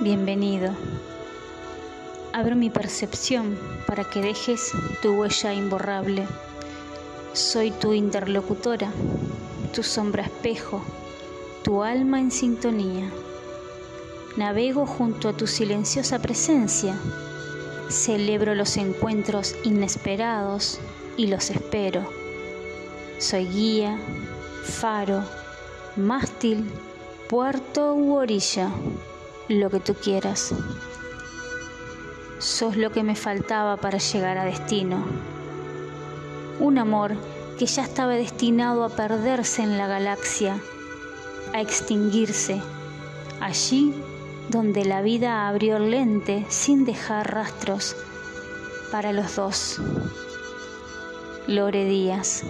bienvenido. Abro mi percepción para que dejes tu huella imborrable. Soy tu interlocutora, tu sombra espejo, tu alma en sintonía. Navego junto a tu silenciosa presencia. Celebro los encuentros inesperados y los espero. Soy guía, faro, mástil, puerto u orilla, lo que tú quieras. Sos lo que me faltaba para llegar a destino. Un amor que ya estaba destinado a perderse en la galaxia, a extinguirse, allí donde la vida abrió lente sin dejar rastros para los dos. Lore Díaz.